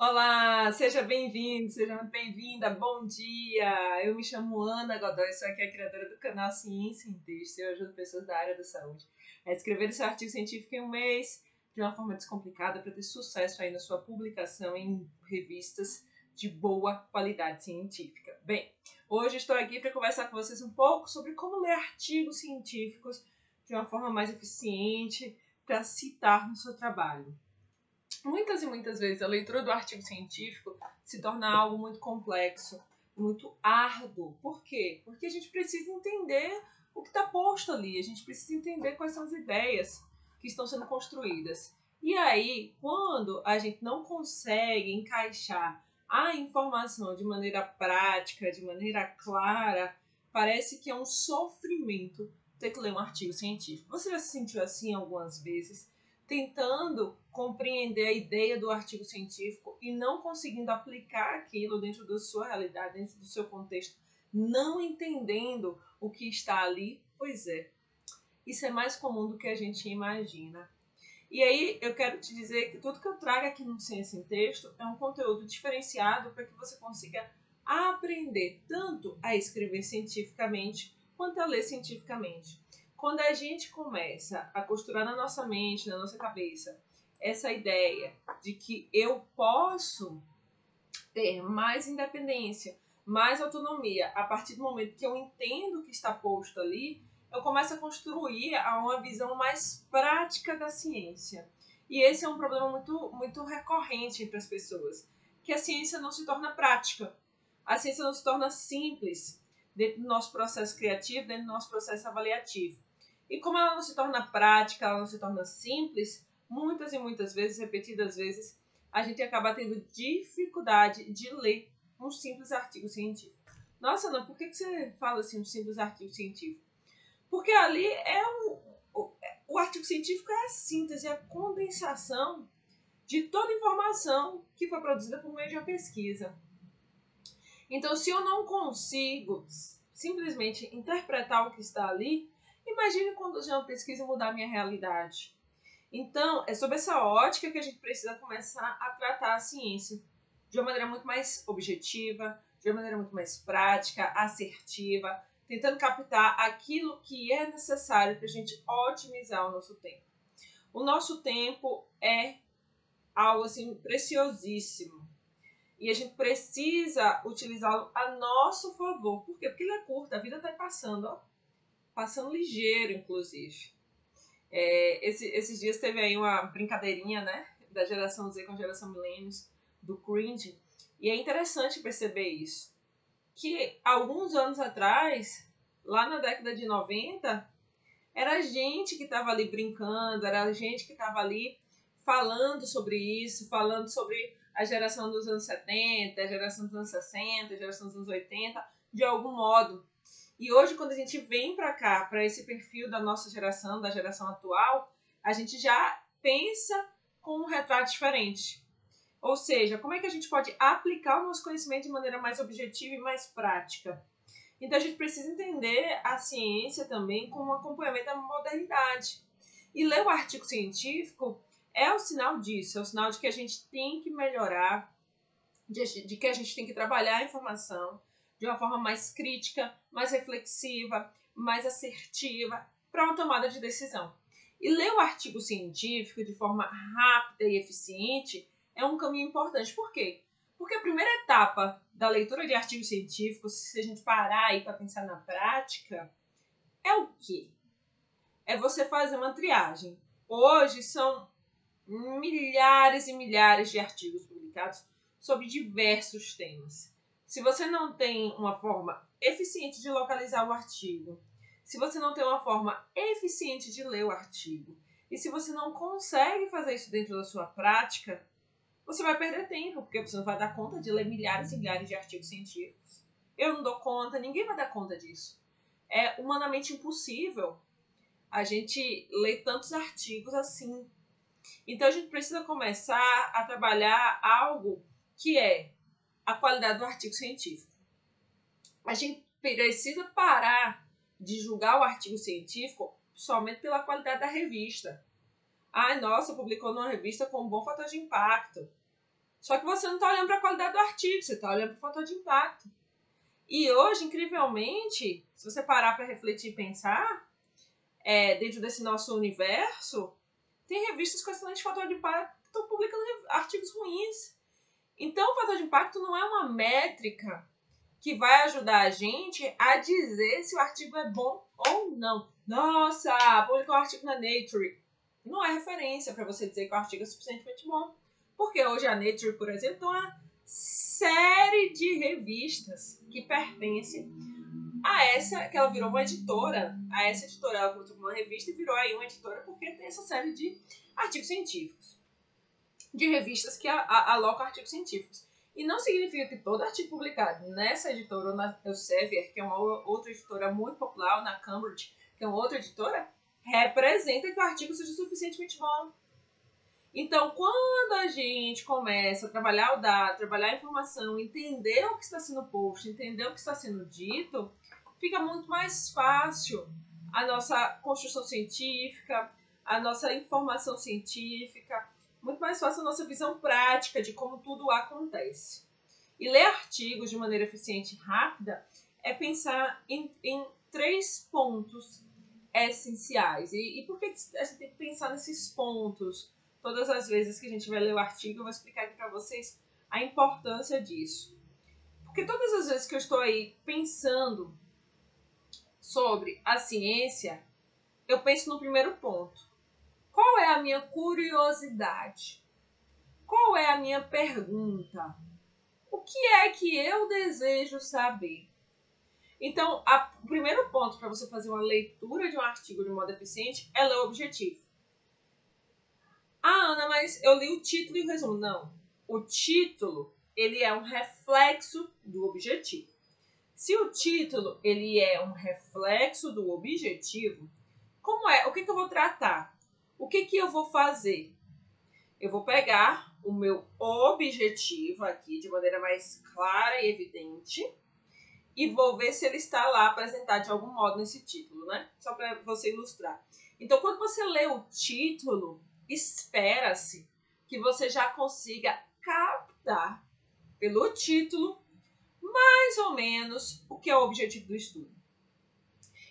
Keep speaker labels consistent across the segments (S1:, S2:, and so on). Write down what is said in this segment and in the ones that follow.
S1: Olá, seja bem-vindo, seja bem-vinda, bom dia! Eu me chamo Ana Godoy, sou aqui a criadora do canal Ciência em Texto eu ajudo pessoas da área da saúde a escrever seu artigo científico em um mês de uma forma descomplicada para ter sucesso aí na sua publicação em revistas de boa qualidade científica. Bem, hoje estou aqui para conversar com vocês um pouco sobre como ler artigos científicos de uma forma mais eficiente para citar no seu trabalho. Muitas e muitas vezes a leitura do artigo científico se torna algo muito complexo, muito árduo. Por quê? Porque a gente precisa entender o que está posto ali, a gente precisa entender quais são as ideias que estão sendo construídas. E aí, quando a gente não consegue encaixar a informação de maneira prática, de maneira clara, parece que é um sofrimento ter que ler um artigo científico. Você já se sentiu assim algumas vezes? Tentando compreender a ideia do artigo científico e não conseguindo aplicar aquilo dentro da sua realidade, dentro do seu contexto, não entendendo o que está ali, pois é. Isso é mais comum do que a gente imagina. E aí eu quero te dizer que tudo que eu trago aqui no Ciência em Texto é um conteúdo diferenciado para que você consiga aprender tanto a escrever cientificamente quanto a ler cientificamente. Quando a gente começa a costurar na nossa mente, na nossa cabeça, essa ideia de que eu posso ter mais independência, mais autonomia, a partir do momento que eu entendo o que está posto ali, eu começo a construir uma visão mais prática da ciência. E esse é um problema muito, muito recorrente entre as pessoas, que a ciência não se torna prática, a ciência não se torna simples dentro do nosso processo criativo, dentro do nosso processo avaliativo. E como ela não se torna prática, ela não se torna simples, muitas e muitas vezes, repetidas vezes, a gente acaba tendo dificuldade de ler um simples artigo científico. Nossa, não, por que, você fala assim, um simples artigo científico? Porque ali é o, o, o artigo científico é a síntese, a condensação de toda informação que foi produzida por meio de uma pesquisa. Então, se eu não consigo simplesmente interpretar o que está ali, Imagine conduzir uma pesquisa e mudar a minha realidade. Então, é sobre essa ótica que a gente precisa começar a tratar a ciência de uma maneira muito mais objetiva, de uma maneira muito mais prática, assertiva, tentando captar aquilo que é necessário para a gente otimizar o nosso tempo. O nosso tempo é algo assim preciosíssimo e a gente precisa utilizá-lo a nosso favor. Por quê? Porque ele é curto, a vida está passando, ó passando ligeiro, inclusive. É, esse, esses dias teve aí uma brincadeirinha, né, da geração Z com a geração Millennials, do cringe, e é interessante perceber isso. Que alguns anos atrás, lá na década de 90, era a gente que estava ali brincando, era a gente que estava ali falando sobre isso, falando sobre a geração dos anos 70, a geração dos anos 60, a geração dos anos 80, de algum modo. E hoje, quando a gente vem para cá, para esse perfil da nossa geração, da geração atual, a gente já pensa com um retrato diferente. Ou seja, como é que a gente pode aplicar o nosso conhecimento de maneira mais objetiva e mais prática? Então a gente precisa entender a ciência também como um acompanhamento da modernidade. E ler o artigo científico é o sinal disso, é o sinal de que a gente tem que melhorar, de, de que a gente tem que trabalhar a informação, de uma forma mais crítica, mais reflexiva, mais assertiva para uma tomada de decisão. E ler o artigo científico de forma rápida e eficiente é um caminho importante. Por quê? Porque a primeira etapa da leitura de artigos científicos, se a gente parar aí para pensar na prática, é o quê? É você fazer uma triagem. Hoje são milhares e milhares de artigos publicados sobre diversos temas. Se você não tem uma forma eficiente de localizar o artigo, se você não tem uma forma eficiente de ler o artigo, e se você não consegue fazer isso dentro da sua prática, você vai perder tempo, porque você não vai dar conta de ler milhares e milhares de artigos científicos. Eu não dou conta, ninguém vai dar conta disso. É humanamente impossível a gente ler tantos artigos assim. Então a gente precisa começar a trabalhar algo que é a qualidade do artigo científico. A gente precisa parar de julgar o artigo científico somente pela qualidade da revista. Ai, nossa, publicou numa revista com um bom fator de impacto. Só que você não está olhando para a qualidade do artigo, você está olhando para o fator de impacto. E hoje, incrivelmente, se você parar para refletir e pensar, é, dentro desse nosso universo, tem revistas com excelente fator de impacto que estão publicando artigos ruins. Então, o fator de impacto não é uma métrica que vai ajudar a gente a dizer se o artigo é bom ou não. Nossa, publicou um artigo na Nature. Não é referência para você dizer que o artigo é suficientemente bom. Porque hoje a Nature, por exemplo, tem uma série de revistas que pertencem a essa, que ela virou uma editora. A essa editora, ela começou uma revista e virou aí uma editora porque tem essa série de artigos científicos. De revistas que alocam artigos científicos. E não significa que todo artigo publicado nessa editora ou na Elsevier, que é uma outra editora muito popular, ou na Cambridge, que é uma outra editora, representa que o artigo seja suficientemente bom. Então, quando a gente começa a trabalhar o dado, trabalhar a informação, entender o que está sendo posto, entender o que está sendo dito, fica muito mais fácil a nossa construção científica, a nossa informação científica, muito mais fácil a nossa visão prática de como tudo acontece. E ler artigos de maneira eficiente e rápida é pensar em, em três pontos essenciais. E, e por que a gente tem que pensar nesses pontos? Todas as vezes que a gente vai ler o artigo, eu vou explicar aqui para vocês a importância disso. Porque todas as vezes que eu estou aí pensando sobre a ciência, eu penso no primeiro ponto. Qual é a minha curiosidade? Qual é a minha pergunta? O que é que eu desejo saber? Então, a, o primeiro ponto para você fazer uma leitura de um artigo de modo eficiente é ler o objetivo. Ah, Ana, mas eu li o título e o resumo. Não. O título, ele é um reflexo do objetivo. Se o título ele é um reflexo do objetivo, como é? O que, que eu vou tratar? O que, que eu vou fazer? Eu vou pegar o meu objetivo aqui de maneira mais clara e evidente e vou ver se ele está lá apresentado de algum modo nesse título, né? Só para você ilustrar. Então, quando você lê o título, espera-se que você já consiga captar pelo título mais ou menos o que é o objetivo do estudo.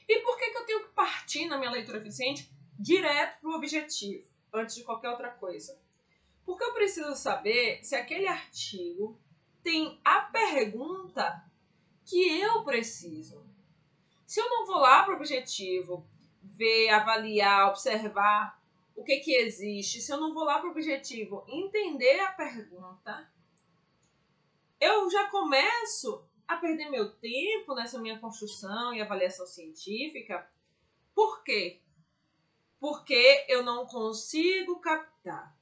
S1: E por que, que eu tenho que partir na minha leitura eficiente direto para o objetivo, antes de qualquer outra coisa? Porque eu preciso saber se aquele artigo tem a pergunta que eu preciso. Se eu não vou lá para o objetivo, ver, avaliar, observar o que, que existe, se eu não vou lá para o objetivo entender a pergunta, eu já começo a perder meu tempo nessa minha construção e avaliação científica. Por quê? Porque eu não consigo captar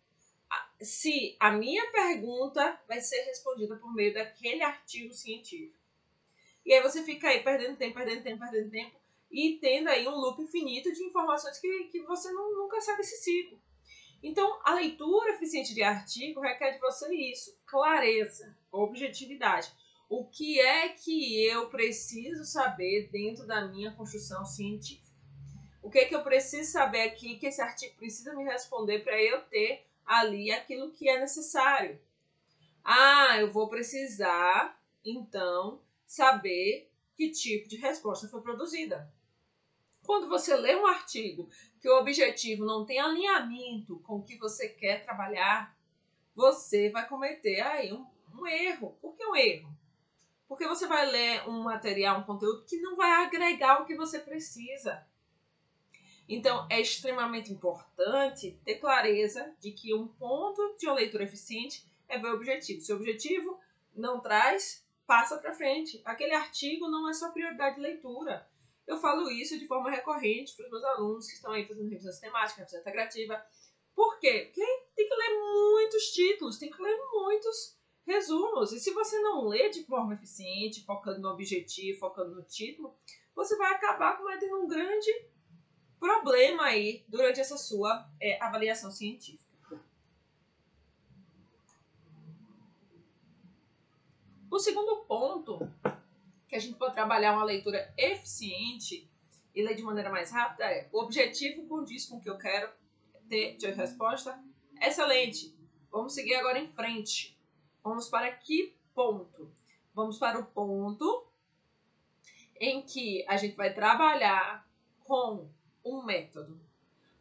S1: se a minha pergunta vai ser respondida por meio daquele artigo científico. E aí você fica aí perdendo tempo, perdendo tempo, perdendo tempo e tendo aí um loop infinito de informações que, que você não, nunca sabe esse ciclo. Então, a leitura eficiente de artigo requer de você isso: clareza, objetividade. O que é que eu preciso saber dentro da minha construção científica? O que é que eu preciso saber aqui que esse artigo precisa me responder para eu ter ali aquilo que é necessário? Ah, eu vou precisar, então, saber que tipo de resposta foi produzida. Quando você lê um artigo que o objetivo não tem alinhamento com o que você quer trabalhar, você vai cometer aí um, um erro. Por que um erro? Porque você vai ler um material, um conteúdo que não vai agregar o que você precisa. Então, é extremamente importante ter clareza de que um ponto de uma leitura eficiente é ver o objetivo. Se o objetivo não traz, passa para frente. Aquele artigo não é sua prioridade de leitura. Eu falo isso de forma recorrente para os meus alunos que estão aí fazendo revisão sistemática, revisão integrativa. Por quê? Porque tem que ler muitos títulos, tem que ler muitos resumos. E se você não lê de forma eficiente, focando no objetivo, focando no título, você vai acabar cometendo um grande problema aí durante essa sua é, avaliação científica. O segundo ponto que a gente pode trabalhar uma leitura eficiente e ler de maneira mais rápida é o objetivo condiz com o que eu quero ter de resposta. Excelente! Vamos seguir agora em frente. Vamos para que ponto? Vamos para o ponto em que a gente vai trabalhar com um método.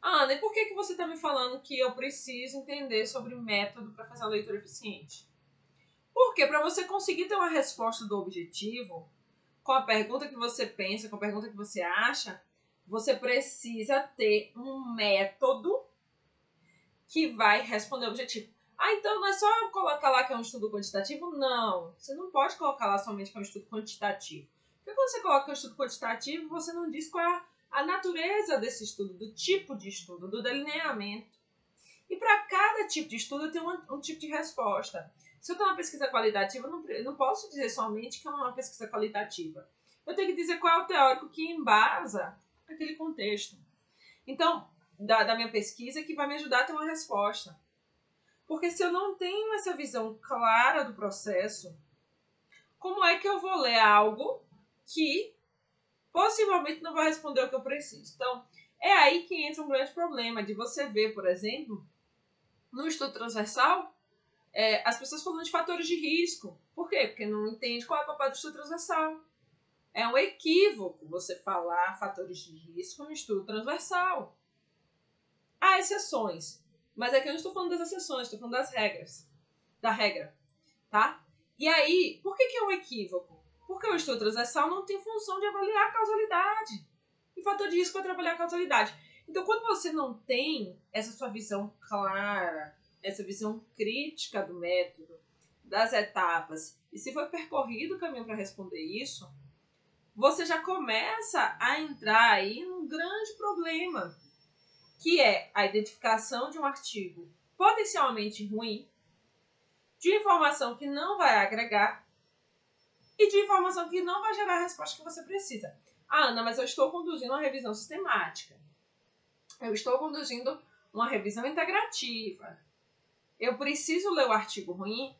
S1: Ana, e por que, que você está me falando que eu preciso entender sobre método para fazer a leitura eficiente? Porque para você conseguir ter uma resposta do objetivo, com a pergunta que você pensa, com a pergunta que você acha, você precisa ter um método que vai responder o objetivo. Ah, então não é só colocar lá que é um estudo quantitativo? Não. Você não pode colocar lá somente que é um estudo quantitativo. Porque quando você coloca um estudo quantitativo, você não diz qual é a natureza desse estudo, do tipo de estudo, do delineamento. E para cada tipo de estudo tem um, um, tipo de resposta. Se eu tenho uma pesquisa qualitativa, eu não, não posso dizer somente que é uma pesquisa qualitativa. Eu tenho que dizer qual é o teórico que embasa aquele contexto. Então, da, da minha pesquisa, que vai me ajudar a ter uma resposta. Porque se eu não tenho essa visão clara do processo, como é que eu vou ler algo que possivelmente não vai responder o que eu preciso? Então, é aí que entra um grande problema de você ver, por exemplo, no estudo transversal, é, as pessoas falando de fatores de risco. Por quê? Porque não entende qual é o papel do estudo transversal. É um equívoco você falar fatores de risco no estudo transversal. Há exceções. Mas aqui eu não estou falando das exceções, estou falando das regras. Da regra. Tá? E aí, por que, que é um equívoco? Porque o estudo transversal não tem função de avaliar a causalidade. E fator de risco para trabalhar a causalidade. Então, quando você não tem essa sua visão clara, essa visão crítica do método, das etapas, e se foi percorrido o caminho para responder isso, você já começa a entrar aí num grande problema que é a identificação de um artigo potencialmente ruim, de informação que não vai agregar e de informação que não vai gerar a resposta que você precisa. Ah, Ana, mas eu estou conduzindo uma revisão sistemática. Eu estou conduzindo uma revisão integrativa. Eu preciso ler o artigo ruim?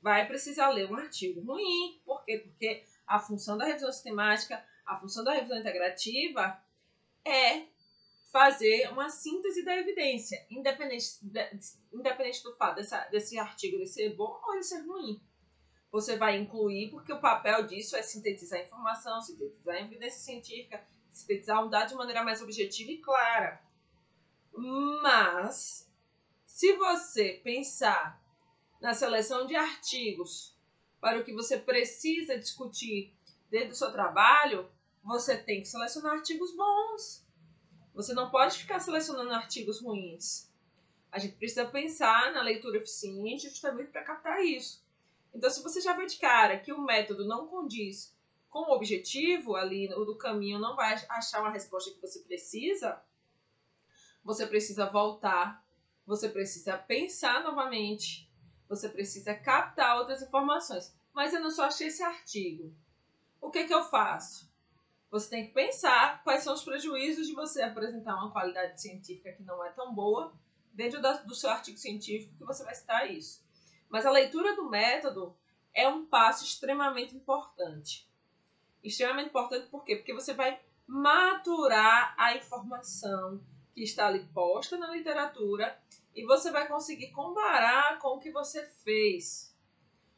S1: Vai precisar ler um artigo ruim. Por quê? Porque a função da revisão sistemática, a função da revisão integrativa é fazer uma síntese da evidência, independente, independente do fato dessa, desse artigo ele ser bom ou ele ser ruim. Você vai incluir, porque o papel disso é sintetizar informação, sintetizar evidência científica, sintetizar um dado de maneira mais objetiva e clara. Mas, se você pensar na seleção de artigos para o que você precisa discutir dentro do seu trabalho, você tem que selecionar artigos bons você não pode ficar selecionando artigos ruins. A gente precisa pensar na leitura eficiente justamente para captar isso. Então, se você já vê de cara que o método não condiz com o objetivo ali do caminho, não vai achar uma resposta que você precisa, você precisa voltar, você precisa pensar novamente, você precisa captar outras informações. Mas eu não só achei esse artigo. O que, que eu faço? Você tem que pensar quais são os prejuízos de você apresentar uma qualidade científica que não é tão boa dentro da, do seu artigo científico que você vai citar isso. Mas a leitura do método é um passo extremamente importante. Extremamente importante por quê? Porque você vai maturar a informação que está ali posta na literatura e você vai conseguir comparar com o que você fez,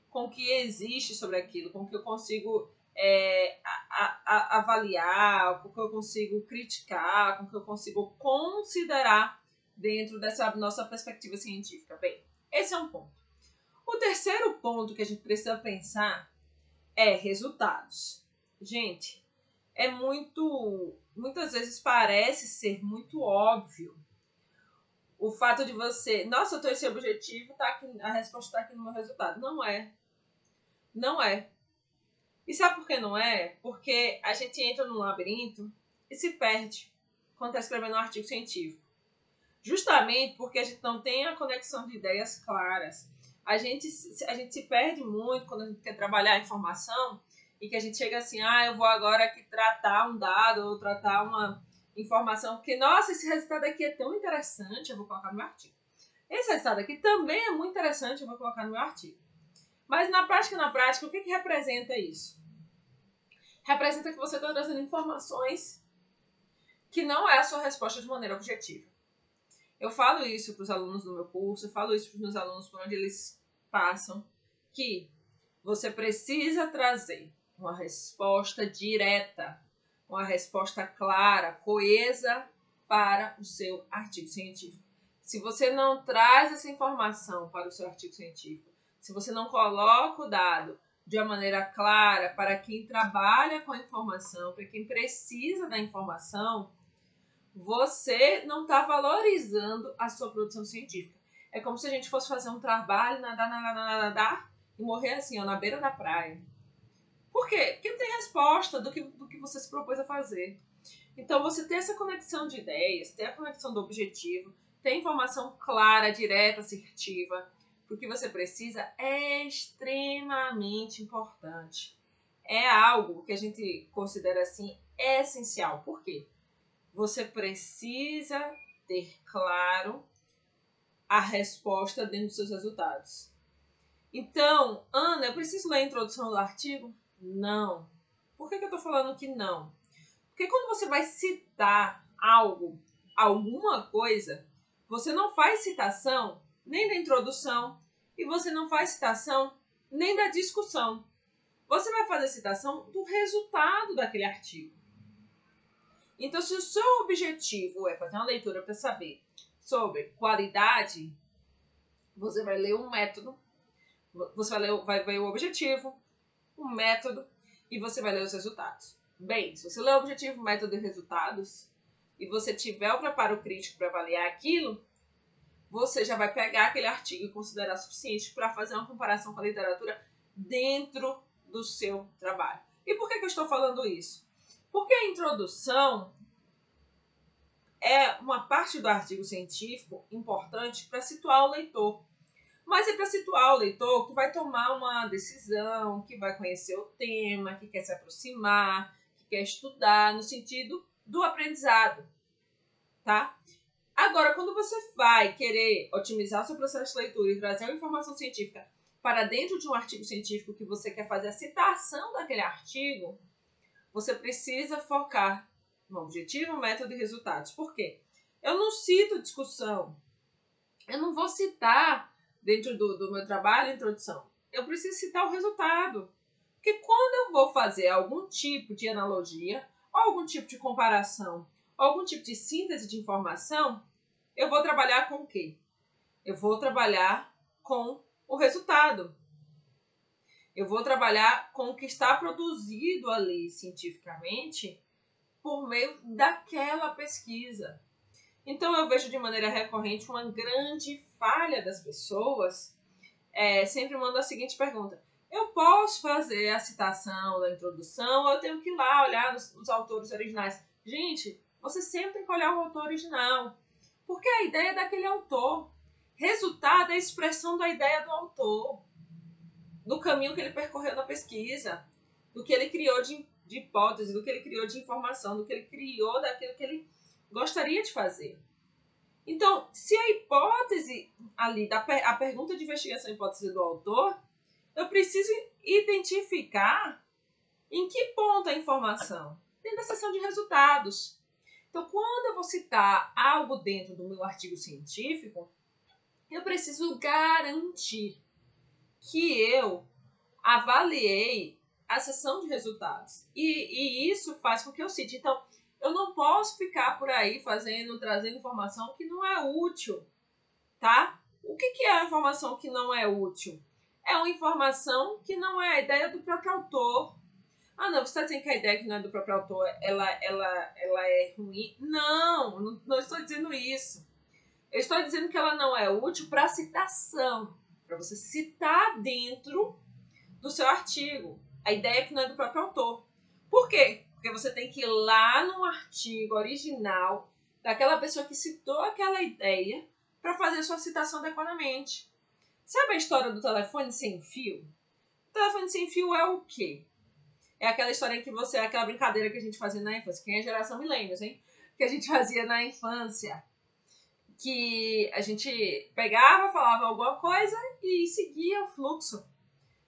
S1: com o que existe sobre aquilo, com o que eu consigo é, a, a, avaliar, com que eu consigo criticar, com que eu consigo considerar dentro dessa nossa perspectiva científica. Bem, esse é um ponto. O terceiro ponto que a gente precisa pensar é resultados. Gente, é muito. Muitas vezes parece ser muito óbvio o fato de você. Nossa, eu tenho esse objetivo, tá aqui, a resposta está aqui no meu resultado. Não é. Não é. E sabe por que não é? Porque a gente entra num labirinto e se perde quando está escrevendo um artigo científico. Justamente porque a gente não tem a conexão de ideias claras. A gente, a gente se perde muito quando a gente quer trabalhar a informação e que a gente chega assim, ah, eu vou agora aqui tratar um dado ou tratar uma informação, porque, nossa, esse resultado aqui é tão interessante, eu vou colocar no meu artigo. Esse resultado aqui também é muito interessante, eu vou colocar no meu artigo. Mas na prática, na prática, o que, que representa isso? Representa que você está trazendo informações que não é a sua resposta de maneira objetiva. Eu falo isso para os alunos do meu curso, eu falo isso para os meus alunos por onde eles passam. que você precisa trazer uma resposta direta, uma resposta clara, coesa para o seu artigo científico. Se você não traz essa informação para o seu artigo científico, se você não coloca o dado de uma maneira clara para quem trabalha com a informação, para quem precisa da informação, você não está valorizando a sua produção científica. É como se a gente fosse fazer um trabalho, nadar, nadar, nadar, nadar e morrer assim, ó, na beira da praia. Por quê? Porque não tem resposta do que, do que você se propôs a fazer. Então, você ter essa conexão de ideias, ter a conexão do objetivo, ter informação clara, direta, assertiva, o que você precisa é extremamente importante. É algo que a gente considera assim essencial. Por quê? Você precisa ter claro a resposta dentro dos seus resultados. Então, Ana, eu preciso ler a introdução do artigo? Não. Por que, que eu estou falando que não? Porque quando você vai citar algo, alguma coisa, você não faz citação nem da introdução e você não faz citação nem da discussão. Você vai fazer citação do resultado daquele artigo. Então, se o seu objetivo é fazer uma leitura para saber sobre qualidade, você vai ler um método, você vai ler, vai ver o objetivo, o método e você vai ler os resultados. Bem, se você ler o objetivo, método e resultados e você tiver o preparo crítico para avaliar aquilo, você já vai pegar aquele artigo e considerar suficiente para fazer uma comparação com a literatura dentro do seu trabalho. E por que, que eu estou falando isso? Porque a introdução é uma parte do artigo científico importante para situar o leitor. Mas é para situar o leitor que vai tomar uma decisão, que vai conhecer o tema, que quer se aproximar, que quer estudar no sentido do aprendizado, tá? Agora, quando você vai querer otimizar o seu processo de leitura e trazer uma informação científica para dentro de um artigo científico que você quer fazer a citação daquele artigo, você precisa focar no objetivo, método e resultados. Por quê? Eu não cito discussão. Eu não vou citar dentro do, do meu trabalho introdução. Eu preciso citar o resultado. Porque quando eu vou fazer algum tipo de analogia, ou algum tipo de comparação algum tipo de síntese de informação, eu vou trabalhar com o quê? Eu vou trabalhar com o resultado. Eu vou trabalhar com o que está produzido ali cientificamente por meio daquela pesquisa. Então eu vejo de maneira recorrente uma grande falha das pessoas. É, sempre mando a seguinte pergunta: eu posso fazer a citação da introdução ou eu tenho que ir lá olhar nos autores originais? Gente, você sempre tem que olhar o autor original. Porque a ideia é daquele autor. Resultado é a expressão da ideia do autor. Do caminho que ele percorreu na pesquisa. Do que ele criou de, de hipótese, do que ele criou de informação, do que ele criou daquilo que ele gostaria de fazer. Então, se a hipótese ali, da, a pergunta de investigação hipótese do autor, eu preciso identificar em que ponto a informação. Dentro da seção de resultados. Então, quando eu vou citar algo dentro do meu artigo científico, eu preciso garantir que eu avaliei a seção de resultados. E, e, isso faz com que eu cite. Então, eu não posso ficar por aí fazendo, trazendo informação que não é útil, tá? O que, que é a informação que não é útil? É uma informação que não é a ideia do próprio autor, ah, não, você está dizendo que a ideia que não é do próprio autor, ela, ela, ela é ruim? Não, não, não estou dizendo isso. Eu estou dizendo que ela não é útil para citação, para você citar dentro do seu artigo. A ideia é que não é do próprio autor. Por quê? Porque você tem que ir lá no artigo original daquela pessoa que citou aquela ideia para fazer sua citação adequadamente. Sabe a história do telefone sem fio? O telefone sem fio é o quê? É aquela história que você, aquela brincadeira que a gente fazia na infância. Quem é geração milênios, hein? Que a gente fazia na infância. Que a gente pegava, falava alguma coisa e seguia o fluxo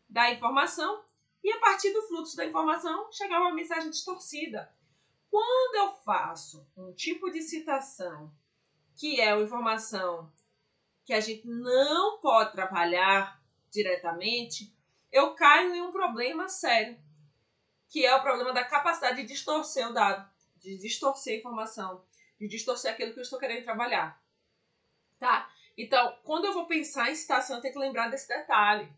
S1: da informação. E a partir do fluxo da informação chegava uma mensagem distorcida. Quando eu faço um tipo de citação que é uma informação que a gente não pode trabalhar diretamente, eu caio em um problema sério, que é o problema da capacidade de distorcer o dado, de distorcer a informação, de distorcer aquilo que eu estou querendo trabalhar. Tá? Então, quando eu vou pensar em citação, eu tenho que lembrar desse detalhe.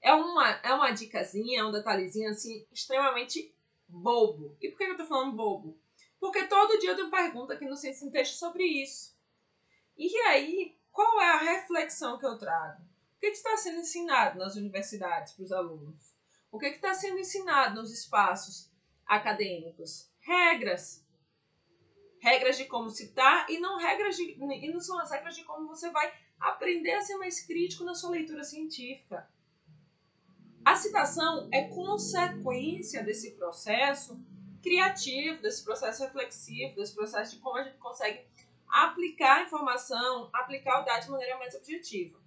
S1: É uma, é uma dicasinha, é um detalhezinho assim, extremamente bobo. E por que eu tô falando bobo? Porque todo dia eu tenho pergunta aqui no Ciência em Texto sobre isso. E aí, qual é a reflexão que eu trago? O que, está sendo ensinado nas universidades para os alunos? O que está sendo ensinado nos espaços acadêmicos? Regras. Regras de como citar e não regras de, e não são as regras de como você vai aprender a ser mais crítico na sua leitura científica. A citação é consequência desse processo criativo, desse processo reflexivo, desse processo de como a gente consegue aplicar a informação, aplicar o dado de maneira mais objetiva.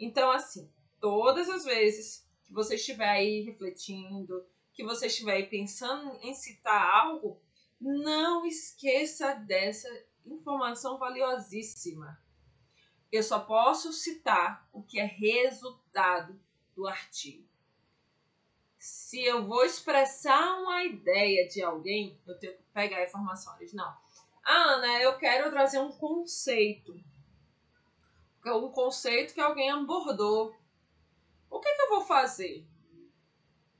S1: Então, assim, todas as vezes que você estiver aí refletindo, que você estiver aí pensando em citar algo, não esqueça dessa informação valiosíssima. Eu só posso citar o que é resultado do artigo. Se eu vou expressar uma ideia de alguém, eu tenho que pegar a informação original. Ah, Ana, eu quero trazer um conceito. Um conceito que alguém abordou. O que, que eu vou fazer?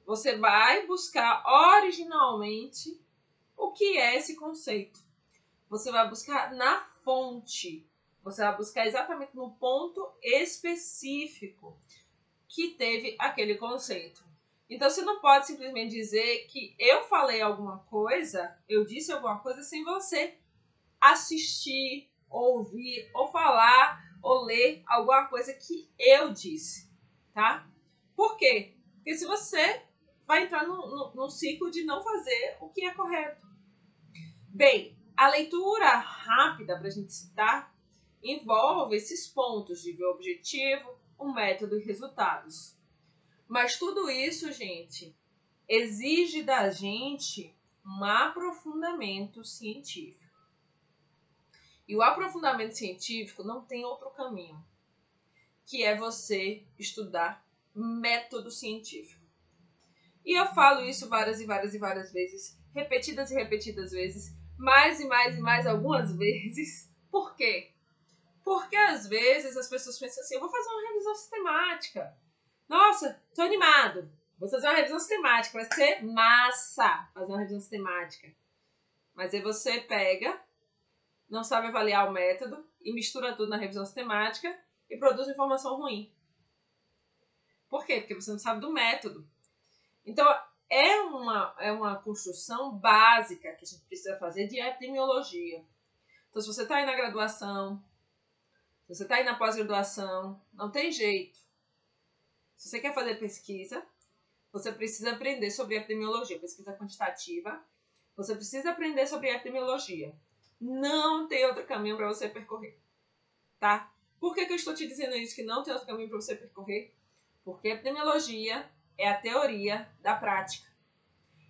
S1: Você vai buscar originalmente o que é esse conceito. Você vai buscar na fonte. Você vai buscar exatamente no ponto específico que teve aquele conceito. Então você não pode simplesmente dizer que eu falei alguma coisa, eu disse alguma coisa sem você assistir, ouvir ou falar ou ler alguma coisa que eu disse, tá? Por quê? Porque se você vai entrar num, ciclo de não fazer o que é correto. Bem, a leitura rápida para a gente citar envolve esses pontos de ver o objetivo, o método e resultados. Mas tudo isso, gente, exige da gente um aprofundamento científico. E o aprofundamento científico não tem outro caminho, que é você estudar método científico. E eu falo isso várias e várias e várias vezes, repetidas e repetidas vezes, mais e mais e mais algumas vezes. Por quê? Porque às vezes as pessoas pensam assim: eu vou fazer uma revisão sistemática. Nossa, tô animado. Vou fazer uma revisão sistemática. Vai ser massa fazer uma revisão sistemática. Mas aí você pega, não sabe avaliar o método e mistura tudo na revisão sistemática e produz informação ruim. Por quê? Porque você não sabe do método. Então, é uma, é uma construção básica que a gente precisa fazer de epidemiologia. Então, se você está aí na graduação, se você está aí na pós-graduação, não tem jeito. Se você quer fazer pesquisa, você precisa aprender sobre epidemiologia, pesquisa quantitativa. Você precisa aprender sobre epidemiologia. Não tem outro caminho para você percorrer. Tá? Por que, que eu estou te dizendo isso, que não tem outro caminho para você percorrer? Porque epidemiologia é a teoria da prática.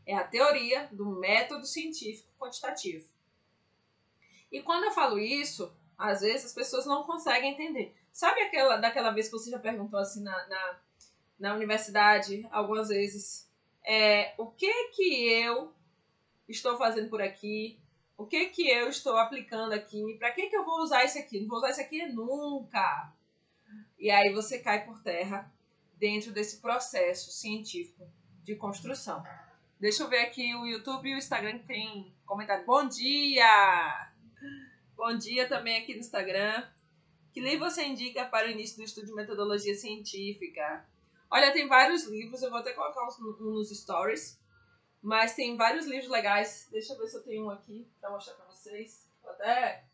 S1: É a teoria do método científico quantitativo. E quando eu falo isso, às vezes as pessoas não conseguem entender. Sabe aquela daquela vez que você já perguntou assim na, na, na universidade, algumas vezes, é, o que que eu estou fazendo por aqui? O que que eu estou aplicando aqui? Para que que eu vou usar isso aqui? Não vou usar isso aqui nunca. E aí você cai por terra dentro desse processo científico de construção. Deixa eu ver aqui o YouTube e o Instagram que tem comentário. Bom dia! Bom dia também aqui no Instagram. Que livro você indica para o início do estudo de metodologia científica? Olha, tem vários livros, eu vou até colocar um nos stories. Mas tem vários livros legais. Deixa eu ver se eu tenho um aqui para mostrar para vocês. Vou até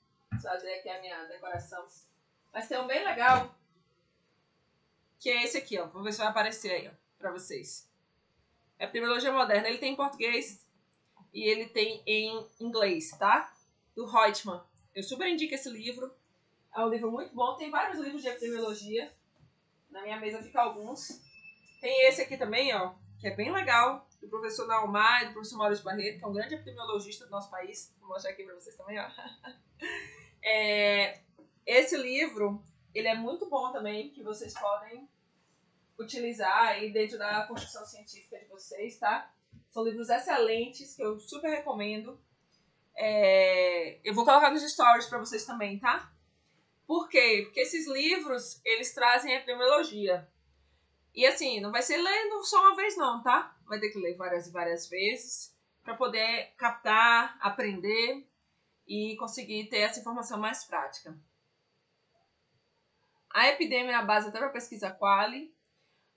S1: fazer aqui a minha decoração. Mas tem um bem legal que é esse aqui, ó. Vamos ver se vai aparecer aí, ó, pra vocês. É Epidemiologia Moderna. Ele tem em português e ele tem em inglês, tá? Do Reutemann. Eu super indico esse livro. É um livro muito bom. Tem vários livros de epidemiologia. Na minha mesa fica alguns. Tem esse aqui também, ó, que é bem legal, do professor Naumar e do professor Maurício Barreto, que é um grande epidemiologista do nosso país. Vou mostrar aqui pra vocês também, ó. É, esse livro, ele é muito bom também, que vocês podem utilizar aí dentro da construção científica de vocês, tá? São livros excelentes que eu super recomendo. É, eu vou colocar nos stories para vocês também, tá? Por quê? Porque esses livros, eles trazem epidemiologia. E assim, não vai ser lendo só uma vez não, tá? Vai ter que ler várias e várias vezes para poder captar, aprender e conseguir ter essa informação mais prática. A epidemia é a base até para pesquisa quali.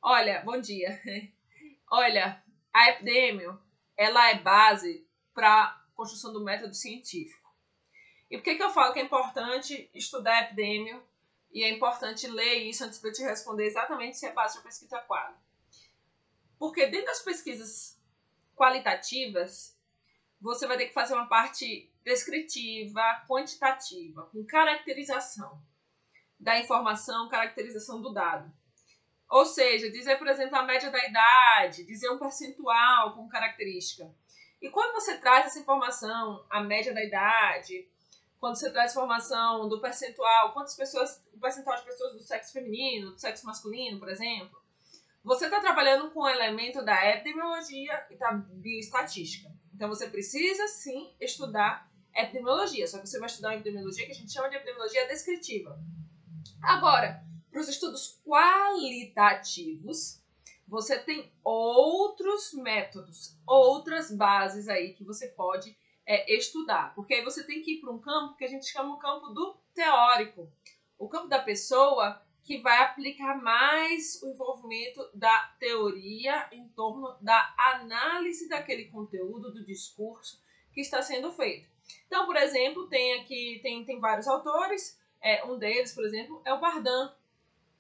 S1: Olha, bom dia. Olha, a epidemia, ela é base para construção do método científico. E por que, que eu falo que é importante estudar a epidemia e é importante ler isso antes de eu te responder exatamente se é base para pesquisa quali? Porque dentro das pesquisas qualitativas, você vai ter que fazer uma parte descritiva, quantitativa, com caracterização da informação, caracterização do dado. Ou seja, dizer, por exemplo, a média da idade, dizer um percentual com característica. E quando você traz essa informação, a média da idade, quando você traz informação do percentual, quantas pessoas, o percentual de pessoas do sexo feminino, do sexo masculino, por exemplo, você está trabalhando com o elemento da epidemiologia e da bioestatística. Então você precisa sim estudar epidemiologia, só que você vai estudar epidemiologia que a gente chama de epidemiologia descritiva. Agora, para os estudos qualitativos, você tem outros métodos, outras bases aí que você pode é, estudar. Porque aí você tem que ir para um campo que a gente chama o campo do teórico. O campo da pessoa que vai aplicar mais o envolvimento da teoria em torno da análise daquele conteúdo, do discurso que está sendo feito. Então, por exemplo, tem aqui tem, tem vários autores é, um deles, por exemplo, é o Bardan,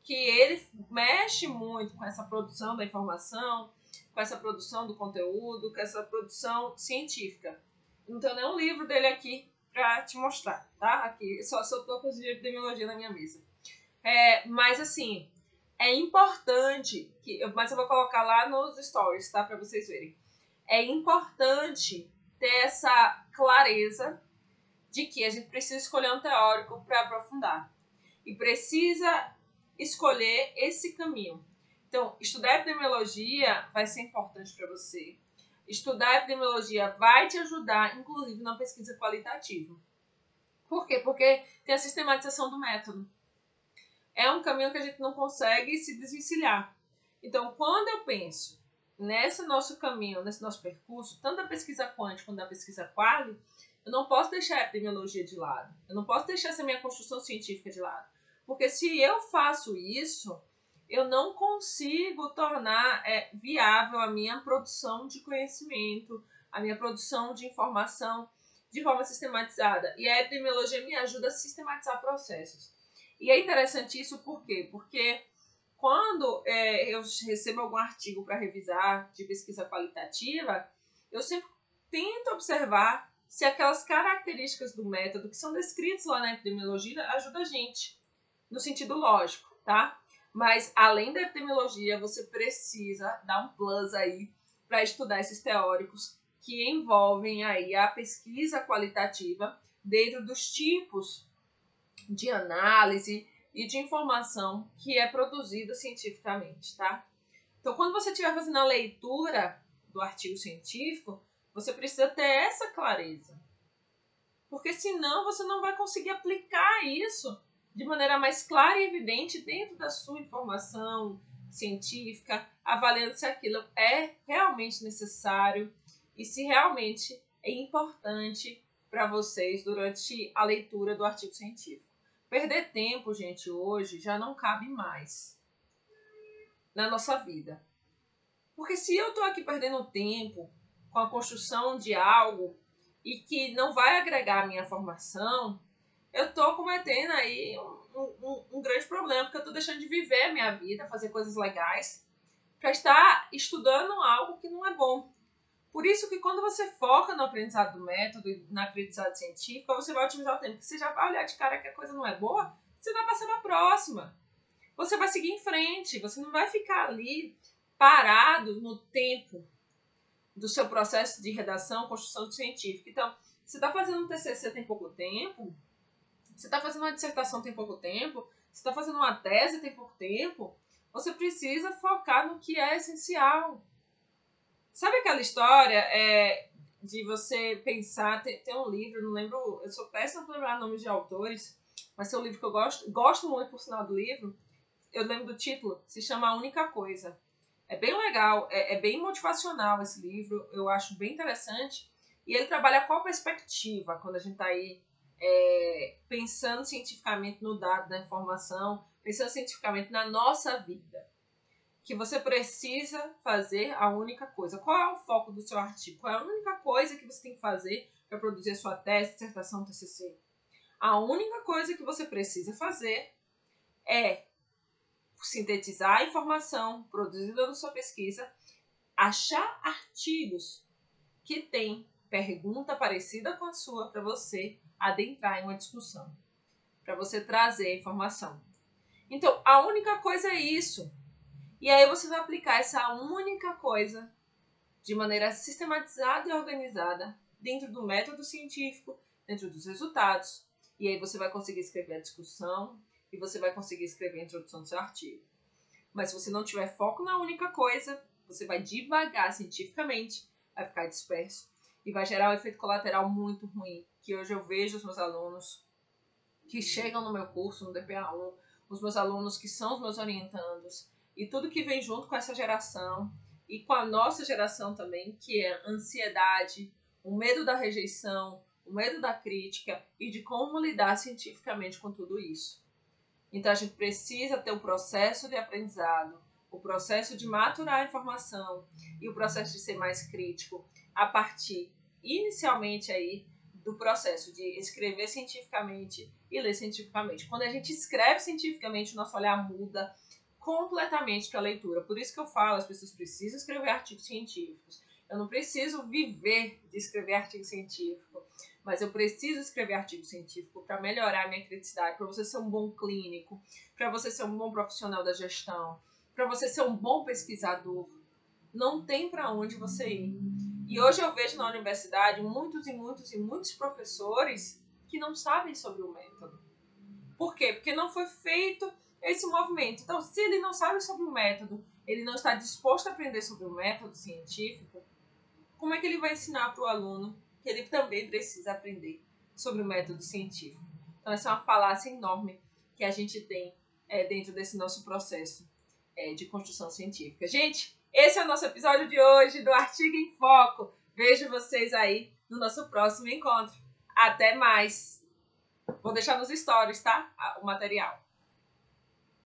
S1: que ele mexe muito com essa produção da informação, com essa produção do conteúdo, com essa produção científica. Não tenho nenhum livro dele aqui para te mostrar, tá? Aqui, só, tô com os de epidemiologia na minha mesa. É, mas assim, é importante que, mas eu vou colocar lá nos stories, tá, para vocês verem. É importante ter essa clareza de que a gente precisa escolher um teórico para aprofundar e precisa escolher esse caminho. Então, estudar epidemiologia vai ser importante para você. Estudar epidemiologia vai te ajudar, inclusive, na pesquisa qualitativa. Por quê? Porque tem a sistematização do método. É um caminho que a gente não consegue se desvencilhar. Então, quando eu penso nesse nosso caminho, nesse nosso percurso, tanto da pesquisa quântica quanto da pesquisa quali, eu não posso deixar a epidemiologia de lado. Eu não posso deixar essa minha construção científica de lado. Porque se eu faço isso, eu não consigo tornar é, viável a minha produção de conhecimento, a minha produção de informação de forma sistematizada. E a epidemiologia me ajuda a sistematizar processos. E é interessante isso por quê? Porque quando é, eu recebo algum artigo para revisar de pesquisa qualitativa, eu sempre tento observar se aquelas características do método que são descritas lá na epidemiologia ajudam a gente, no sentido lógico, tá? Mas além da epidemiologia, você precisa dar um plus aí para estudar esses teóricos que envolvem aí a pesquisa qualitativa dentro dos tipos de análise e de informação que é produzida cientificamente, tá? Então, quando você estiver fazendo a leitura do artigo científico, você precisa ter essa clareza. Porque senão você não vai conseguir aplicar isso de maneira mais clara e evidente dentro da sua informação científica, avaliando se aquilo é realmente necessário e se realmente é importante para vocês durante a leitura do artigo científico. Perder tempo, gente, hoje já não cabe mais na nossa vida. Porque se eu estou aqui perdendo tempo com a construção de algo e que não vai agregar a minha formação, eu estou cometendo aí um, um, um, grande problema, porque eu estou deixando de viver a minha vida, fazer coisas legais, para estar estudando algo que não é bom. Por isso que quando você foca no aprendizado do método e na aprendizado científico, você vai otimizar o tempo. Porque você já vai olhar de cara que a coisa não é boa, você vai passar para a próxima. Você vai seguir em frente, você não vai ficar ali parado no tempo do seu processo de redação, construção científica. Então, você está fazendo um TCC tem pouco tempo, você está fazendo uma dissertação tem pouco tempo, você está fazendo uma tese tem pouco tempo, Você precisa focar no que é essencial. Sabe aquela história é, de você pensar? Tem, tem um livro, não lembro, eu sou péssima para lembrar nomes de autores, mas é um livro que eu gosto, gosto muito, por sinal do livro. Eu lembro do título, se chama A Única Coisa. É bem legal, é, é bem motivacional esse livro, eu acho bem interessante. E ele trabalha qual perspectiva quando a gente está aí é, pensando cientificamente no dado, na informação, pensando cientificamente na nossa vida. Que você precisa fazer a única coisa. Qual é o foco do seu artigo? Qual é a única coisa que você tem que fazer para produzir a sua tese, dissertação, TCC? A única coisa que você precisa fazer é sintetizar a informação produzida na sua pesquisa, achar artigos que têm pergunta parecida com a sua para você adentrar em uma discussão, para você trazer a informação. Então, a única coisa é isso. E aí você vai aplicar essa única coisa de maneira sistematizada e organizada dentro do método científico, dentro dos resultados. E aí você vai conseguir escrever a discussão e você vai conseguir escrever a introdução do seu artigo. Mas se você não tiver foco na única coisa, você vai devagar cientificamente, vai ficar disperso e vai gerar um efeito colateral muito ruim, que hoje eu vejo os meus alunos que chegam no meu curso, no DPA1, os meus alunos que são os meus orientandos, e tudo que vem junto com essa geração e com a nossa geração também, que é ansiedade, o medo da rejeição, o medo da crítica e de como lidar cientificamente com tudo isso. Então a gente precisa ter o processo de aprendizado, o processo de maturar a informação e o processo de ser mais crítico a partir inicialmente aí do processo de escrever cientificamente e ler cientificamente. Quando a gente escreve cientificamente, o nosso olhar muda completamente para a leitura. Por isso que eu falo, as pessoas precisam escrever artigos científicos. Eu não preciso viver de escrever artigo científico, mas eu preciso escrever artigo científico para melhorar a minha criticidade, para você ser um bom clínico, para você ser um bom profissional da gestão, para você ser um bom pesquisador. Não tem para onde você ir. E hoje eu vejo na universidade muitos e muitos e muitos professores que não sabem sobre o método. Por quê? Porque não foi feito esse movimento. Então, se ele não sabe sobre o método, ele não está disposto a aprender sobre o método científico, como é que ele vai ensinar para o aluno que ele também precisa aprender sobre o método científico? Então, essa é uma falácia enorme que a gente tem é, dentro desse nosso processo é, de construção científica. Gente, esse é o nosso episódio de hoje do Artigo em Foco. Vejo vocês aí no nosso próximo encontro. Até mais! Vou deixar nos stories, tá? O material.